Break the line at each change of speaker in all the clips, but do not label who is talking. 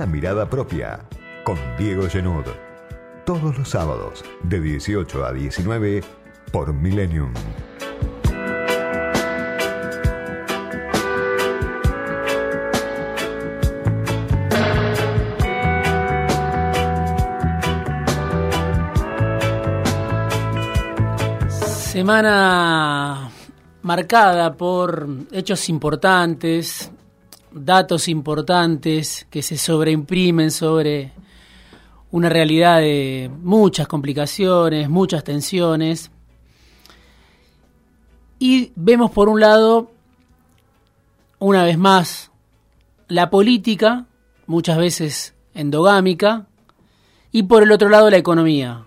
una mirada propia con Diego Genud. Todos los sábados de 18 a 19 por Millennium.
Semana marcada por hechos importantes, datos importantes que se sobreimprimen sobre una realidad de muchas complicaciones, muchas tensiones. Y vemos por un lado, una vez más, la política, muchas veces endogámica, y por el otro lado la economía,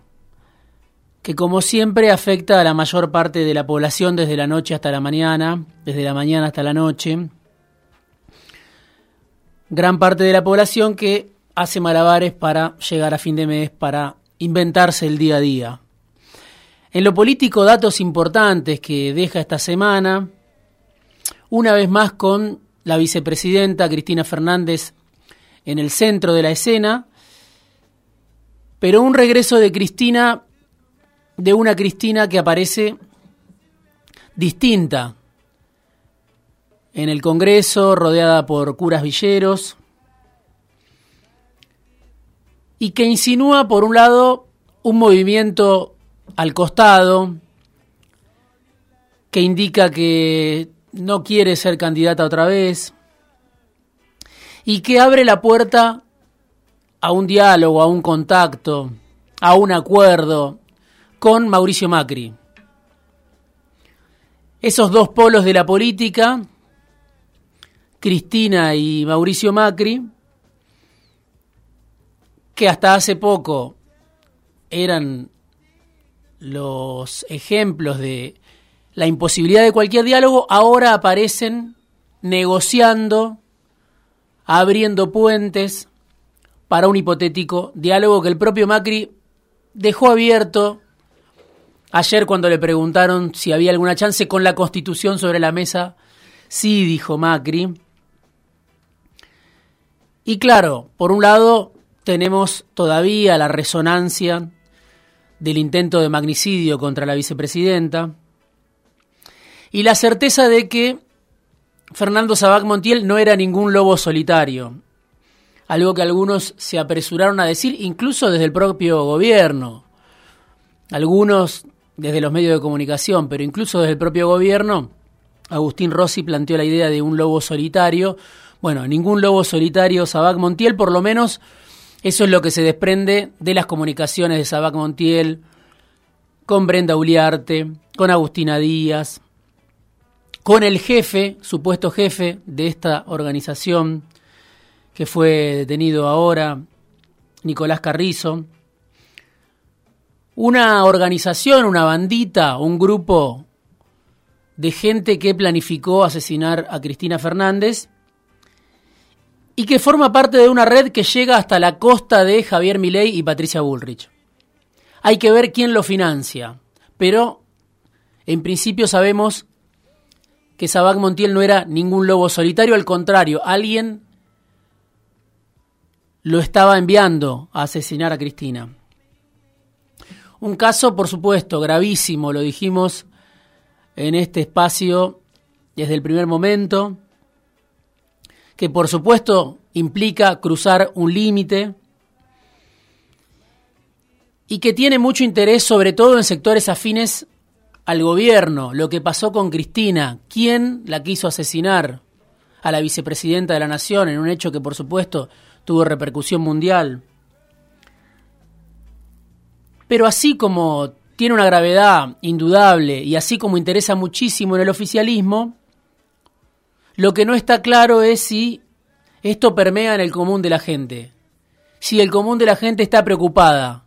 que como siempre afecta a la mayor parte de la población desde la noche hasta la mañana, desde la mañana hasta la noche. Gran parte de la población que hace malabares para llegar a fin de mes, para inventarse el día a día. En lo político, datos importantes que deja esta semana, una vez más con la vicepresidenta Cristina Fernández en el centro de la escena, pero un regreso de Cristina de una Cristina que aparece distinta en el Congreso, rodeada por curas villeros, y que insinúa, por un lado, un movimiento al costado, que indica que no quiere ser candidata otra vez, y que abre la puerta a un diálogo, a un contacto, a un acuerdo con Mauricio Macri. Esos dos polos de la política, Cristina y Mauricio Macri, que hasta hace poco eran los ejemplos de la imposibilidad de cualquier diálogo, ahora aparecen negociando, abriendo puentes para un hipotético diálogo que el propio Macri dejó abierto Ayer cuando le preguntaron si había alguna chance con la constitución sobre la mesa, sí dijo Macri. Y claro, por un lado tenemos todavía la resonancia del intento de magnicidio contra la vicepresidenta y la certeza de que Fernando Sabac Montiel no era ningún lobo solitario, algo que algunos se apresuraron a decir incluso desde el propio gobierno. Algunos desde los medios de comunicación, pero incluso desde el propio gobierno, Agustín Rossi planteó la idea de un lobo solitario. Bueno, ningún lobo solitario, Sabac Montiel, por lo menos eso es lo que se desprende de las comunicaciones de Sabac Montiel con Brenda Uliarte, con Agustina Díaz, con el jefe, supuesto jefe de esta organización que fue detenido ahora, Nicolás Carrizo, una organización, una bandita, un grupo de gente que planificó asesinar a Cristina Fernández y que forma parte de una red que llega hasta la costa de Javier Milei y Patricia Bullrich. Hay que ver quién lo financia, pero en principio sabemos que Sabac Montiel no era ningún lobo solitario, al contrario, alguien lo estaba enviando a asesinar a Cristina. Un caso, por supuesto, gravísimo, lo dijimos en este espacio desde el primer momento, que por supuesto implica cruzar un límite y que tiene mucho interés sobre todo en sectores afines al gobierno, lo que pasó con Cristina, quién la quiso asesinar a la vicepresidenta de la Nación en un hecho que por supuesto tuvo repercusión mundial. Pero así como tiene una gravedad indudable y así como interesa muchísimo en el oficialismo, lo que no está claro es si esto permea en el común de la gente. Si el común de la gente está preocupada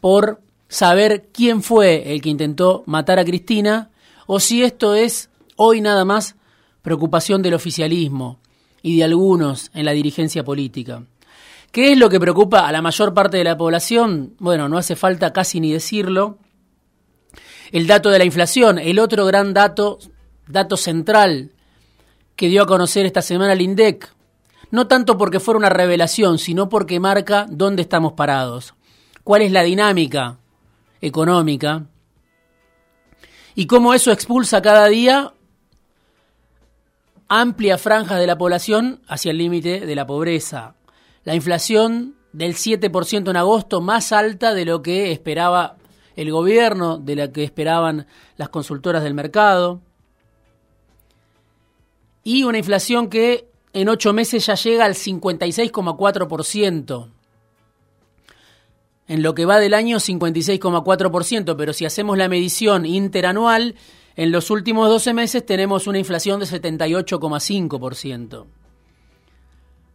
por saber quién fue el que intentó matar a Cristina o si esto es hoy nada más preocupación del oficialismo y de algunos en la dirigencia política. ¿Qué es lo que preocupa a la mayor parte de la población? Bueno, no hace falta casi ni decirlo. El dato de la inflación, el otro gran dato, dato central que dio a conocer esta semana el INDEC. no tanto porque fuera una revelación, sino porque marca dónde estamos parados, cuál es la dinámica económica y cómo eso expulsa cada día amplia franja de la población hacia el límite de la pobreza. La inflación del 7% en agosto, más alta de lo que esperaba el gobierno, de la que esperaban las consultoras del mercado. Y una inflación que en ocho meses ya llega al 56,4%. En lo que va del año 56,4%, pero si hacemos la medición interanual, en los últimos 12 meses tenemos una inflación de 78,5%.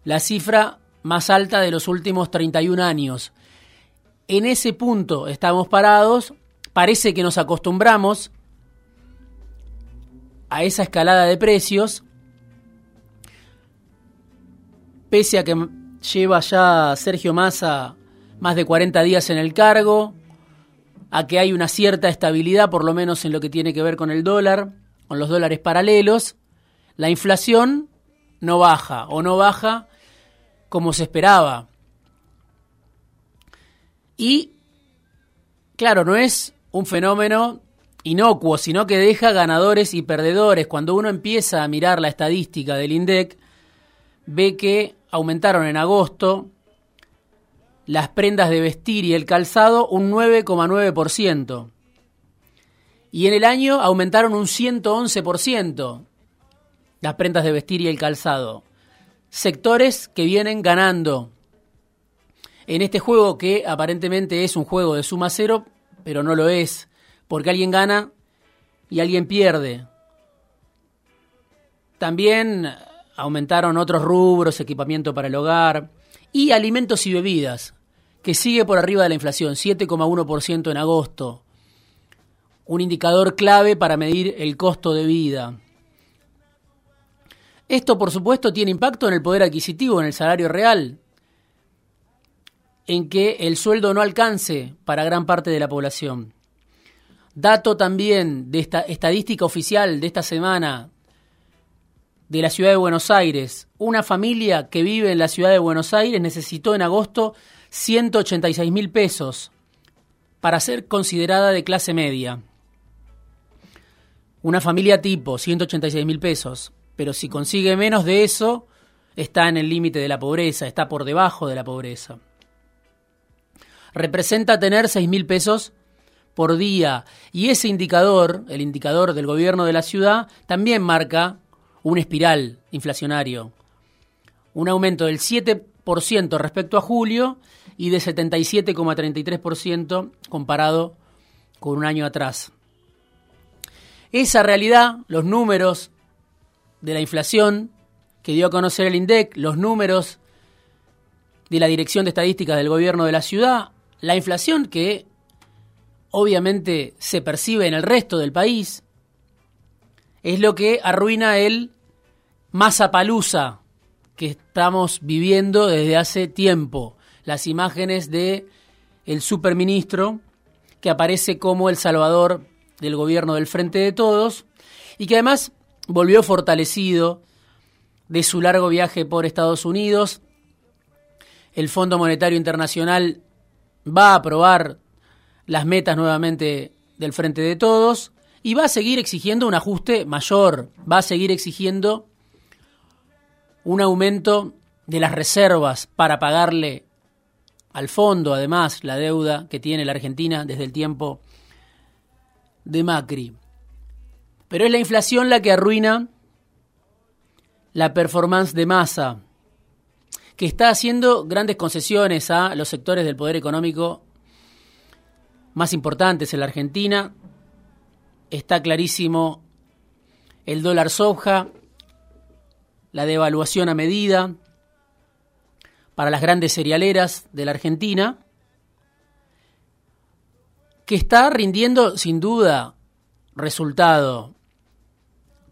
La cifra más alta de los últimos 31 años. En ese punto estamos parados, parece que nos acostumbramos a esa escalada de precios, pese a que lleva ya Sergio Massa más de 40 días en el cargo, a que hay una cierta estabilidad, por lo menos en lo que tiene que ver con el dólar, con los dólares paralelos, la inflación no baja o no baja como se esperaba. Y, claro, no es un fenómeno inocuo, sino que deja ganadores y perdedores. Cuando uno empieza a mirar la estadística del INDEC, ve que aumentaron en agosto las prendas de vestir y el calzado un 9,9%. Y en el año aumentaron un 111% las prendas de vestir y el calzado sectores que vienen ganando en este juego que aparentemente es un juego de suma cero, pero no lo es, porque alguien gana y alguien pierde. También aumentaron otros rubros, equipamiento para el hogar y alimentos y bebidas, que sigue por arriba de la inflación, 7,1% en agosto, un indicador clave para medir el costo de vida. Esto, por supuesto, tiene impacto en el poder adquisitivo, en el salario real, en que el sueldo no alcance para gran parte de la población. Dato también de esta estadística oficial de esta semana de la ciudad de Buenos Aires. Una familia que vive en la ciudad de Buenos Aires necesitó en agosto 186 mil pesos para ser considerada de clase media. Una familia tipo, 186 mil pesos pero si consigue menos de eso, está en el límite de la pobreza, está por debajo de la pobreza. Representa tener seis mil pesos por día y ese indicador, el indicador del gobierno de la ciudad, también marca un espiral inflacionario. Un aumento del 7% respecto a julio y de 77,33% comparado con un año atrás. Esa realidad, los números de la inflación que dio a conocer el INDEC, los números de la Dirección de Estadísticas del Gobierno de la Ciudad, la inflación que obviamente se percibe en el resto del país, es lo que arruina el palusa que estamos viviendo desde hace tiempo. Las imágenes de el superministro que aparece como el salvador del gobierno del Frente de Todos y que además volvió fortalecido de su largo viaje por Estados Unidos. El Fondo Monetario Internacional va a aprobar las metas nuevamente del Frente de Todos y va a seguir exigiendo un ajuste mayor, va a seguir exigiendo un aumento de las reservas para pagarle al fondo, además, la deuda que tiene la Argentina desde el tiempo de Macri. Pero es la inflación la que arruina la performance de masa, que está haciendo grandes concesiones a los sectores del poder económico más importantes en la Argentina. Está clarísimo el dólar soja, la devaluación a medida para las grandes cerealeras de la Argentina, que está rindiendo sin duda resultado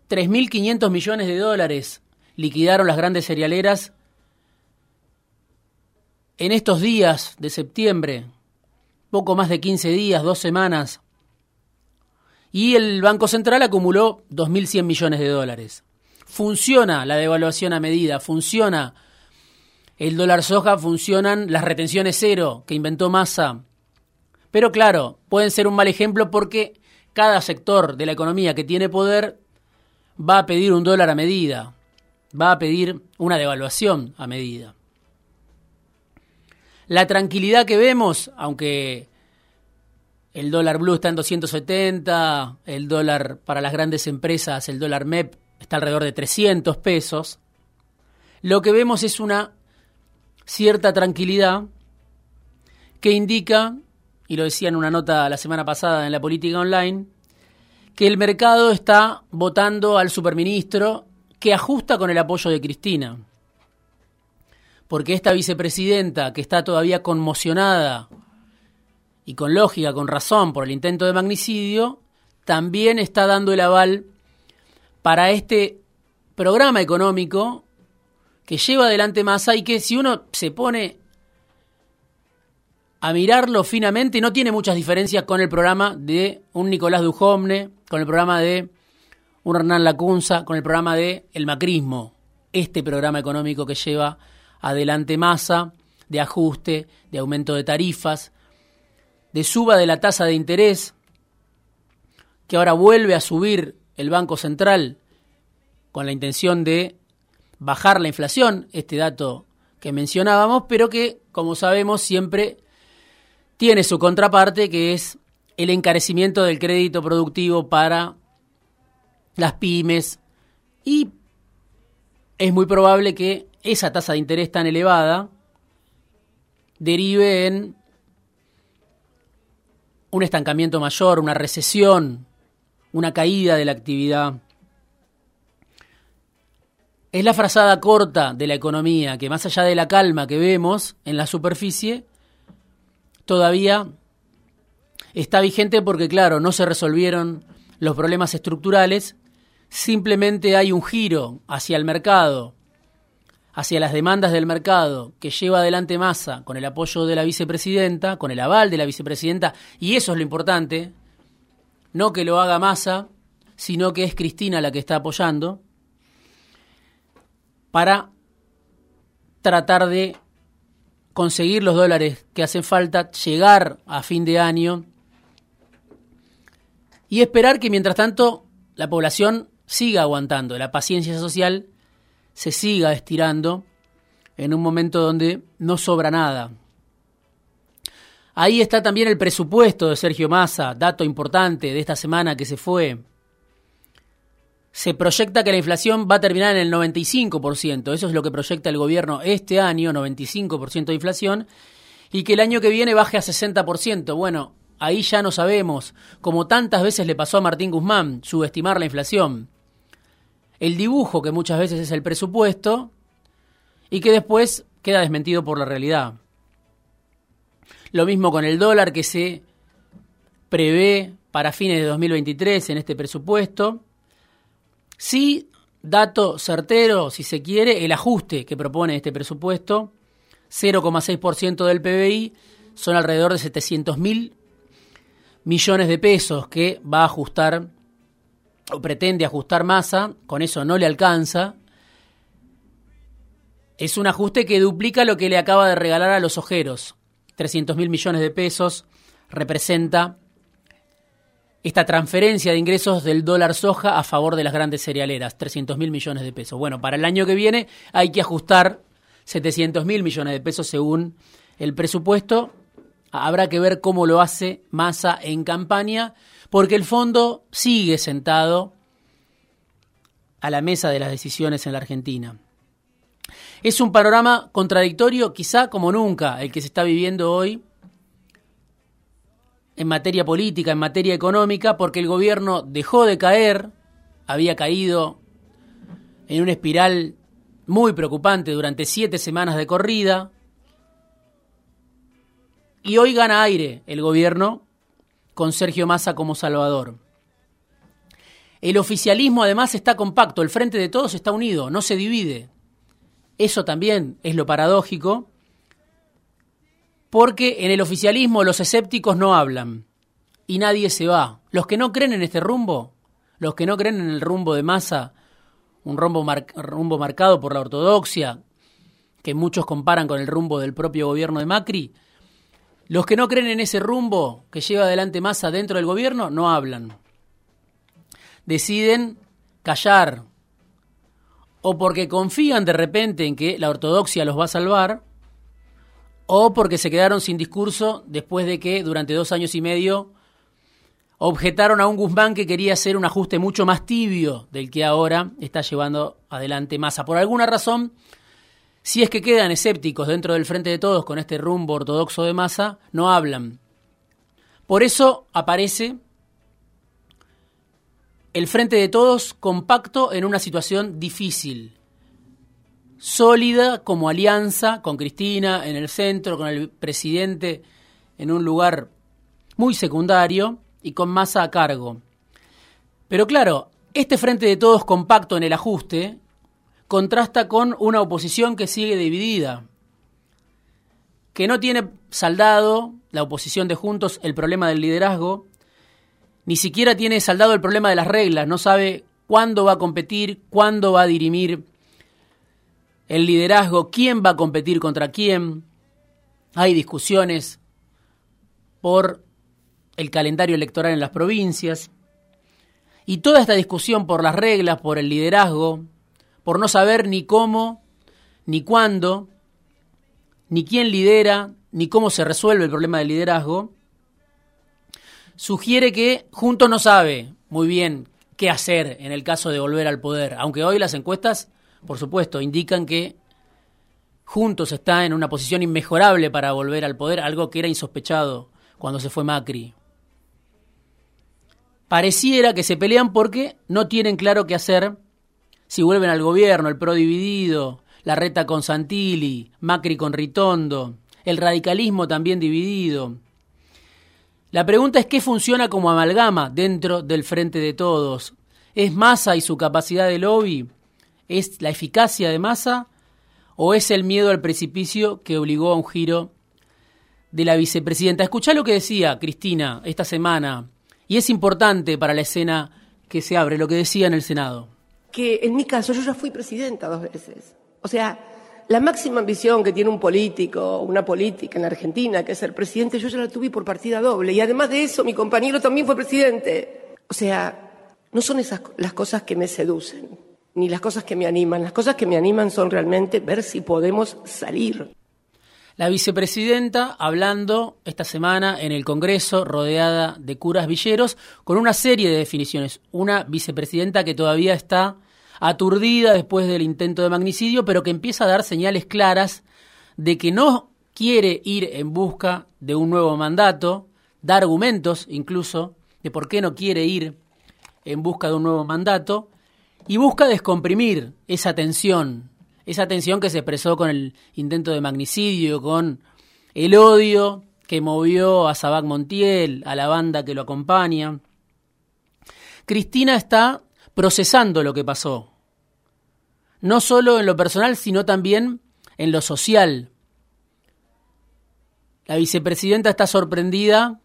3.500 millones de dólares liquidaron las grandes cerealeras en estos días de septiembre, poco más de 15 días, dos semanas, y el Banco Central acumuló 2.100 millones de dólares. Funciona la devaluación a medida, funciona el dólar soja funcionan las retenciones cero que inventó Massa. Pero claro, pueden ser un mal ejemplo porque cada sector de la economía que tiene poder va a pedir un dólar a medida, va a pedir una devaluación a medida. La tranquilidad que vemos, aunque el dólar blue está en 270, el dólar para las grandes empresas, el dólar MEP está alrededor de 300 pesos, lo que vemos es una cierta tranquilidad que indica, y lo decía en una nota la semana pasada en la política online, que el mercado está votando al superministro que ajusta con el apoyo de Cristina. Porque esta vicepresidenta, que está todavía conmocionada y con lógica, con razón por el intento de magnicidio, también está dando el aval para este programa económico que lleva adelante Massa y que si uno se pone a mirarlo finamente no tiene muchas diferencias con el programa de un Nicolás Dujomne, con el programa de un Hernán Lacunza, con el programa de el macrismo, este programa económico que lleva adelante Massa, de ajuste, de aumento de tarifas, de suba de la tasa de interés, que ahora vuelve a subir el Banco Central con la intención de bajar la inflación, este dato que mencionábamos, pero que, como sabemos, siempre tiene su contraparte, que es el encarecimiento del crédito productivo para las pymes. Y es muy probable que esa tasa de interés tan elevada derive en un estancamiento mayor, una recesión, una caída de la actividad. Es la frazada corta de la economía que más allá de la calma que vemos en la superficie, todavía está vigente porque, claro, no se resolvieron los problemas estructurales, simplemente hay un giro hacia el mercado, hacia las demandas del mercado que lleva adelante Massa con el apoyo de la vicepresidenta, con el aval de la vicepresidenta, y eso es lo importante, no que lo haga Massa, sino que es Cristina la que está apoyando, para tratar de conseguir los dólares que hacen falta, llegar a fin de año y esperar que mientras tanto la población siga aguantando, la paciencia social se siga estirando en un momento donde no sobra nada. Ahí está también el presupuesto de Sergio Massa, dato importante de esta semana que se fue. Se proyecta que la inflación va a terminar en el 95%, eso es lo que proyecta el gobierno este año, 95% de inflación, y que el año que viene baje a 60%. Bueno, ahí ya no sabemos, como tantas veces le pasó a Martín Guzmán, subestimar la inflación. El dibujo que muchas veces es el presupuesto y que después queda desmentido por la realidad. Lo mismo con el dólar que se prevé para fines de 2023 en este presupuesto Sí, dato certero, si se quiere, el ajuste que propone este presupuesto, 0,6% del PBI, son alrededor de 700 mil millones de pesos que va a ajustar o pretende ajustar masa, con eso no le alcanza. Es un ajuste que duplica lo que le acaba de regalar a los ojeros. 300 mil millones de pesos representa esta transferencia de ingresos del dólar soja a favor de las grandes cerealeras, 300 mil millones de pesos. Bueno, para el año que viene hay que ajustar 700 mil millones de pesos según el presupuesto. Habrá que ver cómo lo hace Massa en campaña, porque el fondo sigue sentado a la mesa de las decisiones en la Argentina. Es un panorama contradictorio quizá como nunca el que se está viviendo hoy en materia política, en materia económica, porque el gobierno dejó de caer, había caído en una espiral muy preocupante durante siete semanas de corrida, y hoy gana aire el gobierno con Sergio Massa como salvador. El oficialismo además está compacto, el frente de todos está unido, no se divide. Eso también es lo paradójico porque en el oficialismo los escépticos no hablan y nadie se va. Los que no creen en este rumbo, los que no creen en el rumbo de masa, un rumbo, rumbo marcado por la ortodoxia, que muchos comparan con el rumbo del propio gobierno de Macri, los que no creen en ese rumbo que lleva adelante Massa dentro del gobierno no hablan. Deciden callar o porque confían de repente en que la ortodoxia los va a salvar o porque se quedaron sin discurso después de que durante dos años y medio objetaron a un Guzmán que quería hacer un ajuste mucho más tibio del que ahora está llevando adelante Massa. Por alguna razón, si es que quedan escépticos dentro del frente de todos con este rumbo ortodoxo de Massa, no hablan. Por eso aparece el frente de todos compacto en una situación difícil, sólida como alianza con Cristina en el centro, con el presidente en un lugar muy secundario y con Massa a cargo. Pero claro, este frente de todos compacto en el ajuste contrasta con una oposición que sigue dividida, que no tiene saldado, la oposición de Juntos, el problema del liderazgo, ni siquiera tiene saldado el problema de las reglas, no sabe cuándo va a competir, cuándo va a dirimir el liderazgo, quién va a competir contra quién. Hay discusiones por el calendario electoral en las provincias. Y toda esta discusión por las reglas, por el liderazgo, por no saber ni cómo, ni cuándo, ni quién lidera, ni cómo se resuelve el problema del liderazgo, sugiere que Juntos no sabe muy bien qué hacer en el caso de volver al poder, aunque hoy las encuestas, por supuesto, indican que Juntos está en una posición inmejorable para volver al poder, algo que era insospechado cuando se fue Macri. Pareciera que se pelean porque no tienen claro qué hacer si vuelven al gobierno, el PRO dividido, la reta con Santilli, Macri con Ritondo, el radicalismo también dividido. La pregunta es qué funciona como amalgama dentro del frente de todos. ¿Es Massa y su capacidad de lobby? ¿Es la eficacia de Massa? ¿O es el miedo al precipicio que obligó a un giro de la vicepresidenta? Escuchá lo que decía Cristina esta semana, y es importante para la escena que se abre, lo que decía en el Senado
que en mi caso yo ya fui presidenta dos veces. O sea, la máxima ambición que tiene un político, una política en Argentina, que es ser presidente, yo ya la tuve por partida doble. Y además de eso, mi compañero también fue presidente. O sea, no son esas las cosas que me seducen, ni las cosas que me animan. Las cosas que me animan son realmente ver si podemos salir.
La vicepresidenta hablando esta semana en el Congreso rodeada de curas villeros con una serie de definiciones. Una vicepresidenta que todavía está aturdida después del intento de magnicidio, pero que empieza a dar señales claras de que no quiere ir en busca de un nuevo mandato, da argumentos incluso de por qué no quiere ir en busca de un nuevo mandato, y busca descomprimir esa tensión esa tensión que se expresó con el intento de magnicidio, con el odio que movió a Sabac Montiel, a la banda que lo acompaña. Cristina está procesando lo que pasó, no solo en lo personal, sino también en lo social. La vicepresidenta está sorprendida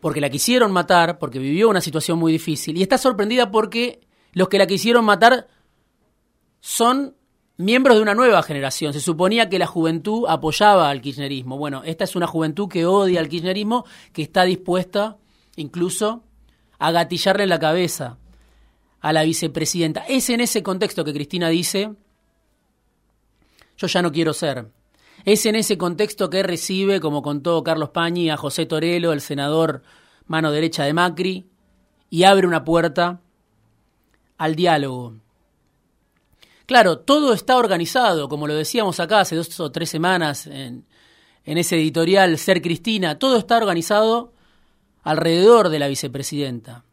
porque la quisieron matar, porque vivió una situación muy difícil, y está sorprendida porque los que la quisieron matar son miembros de una nueva generación. Se suponía que la juventud apoyaba al kirchnerismo. Bueno, esta es una juventud que odia al kirchnerismo, que está dispuesta incluso a gatillarle la cabeza a la vicepresidenta. Es en ese contexto que Cristina dice, yo ya no quiero ser. Es en ese contexto que recibe, como contó Carlos Pañi, a José Torelo, el senador mano derecha de Macri, y abre una puerta al diálogo. Claro, todo está organizado, como lo decíamos acá hace dos o tres semanas en, en ese editorial Ser Cristina, todo está organizado alrededor de la vicepresidenta.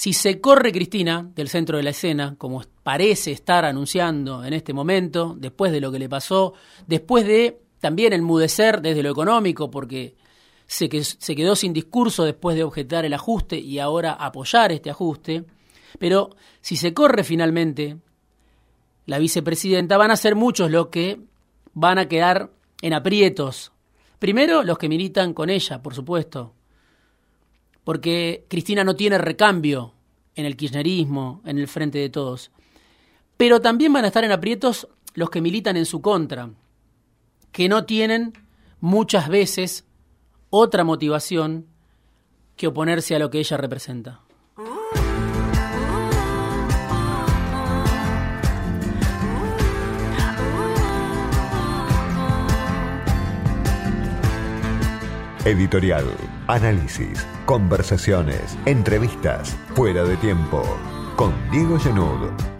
Si se corre Cristina del centro de la escena, como parece estar anunciando en este momento, después de lo que le pasó, después de también enmudecer desde lo económico, porque se, se quedó sin discurso después de objetar el ajuste y ahora apoyar este ajuste, pero si se corre finalmente la vicepresidenta, van a ser muchos los que van a quedar en aprietos. Primero, los que militan con ella, por supuesto, porque Cristina no tiene recambio en el kirchnerismo, en el frente de todos. Pero también van a estar en aprietos los que militan en su contra, que no tienen muchas veces otra motivación que oponerse a lo que ella representa.
Editorial, análisis, conversaciones, entrevistas, fuera de tiempo, con Diego Genud.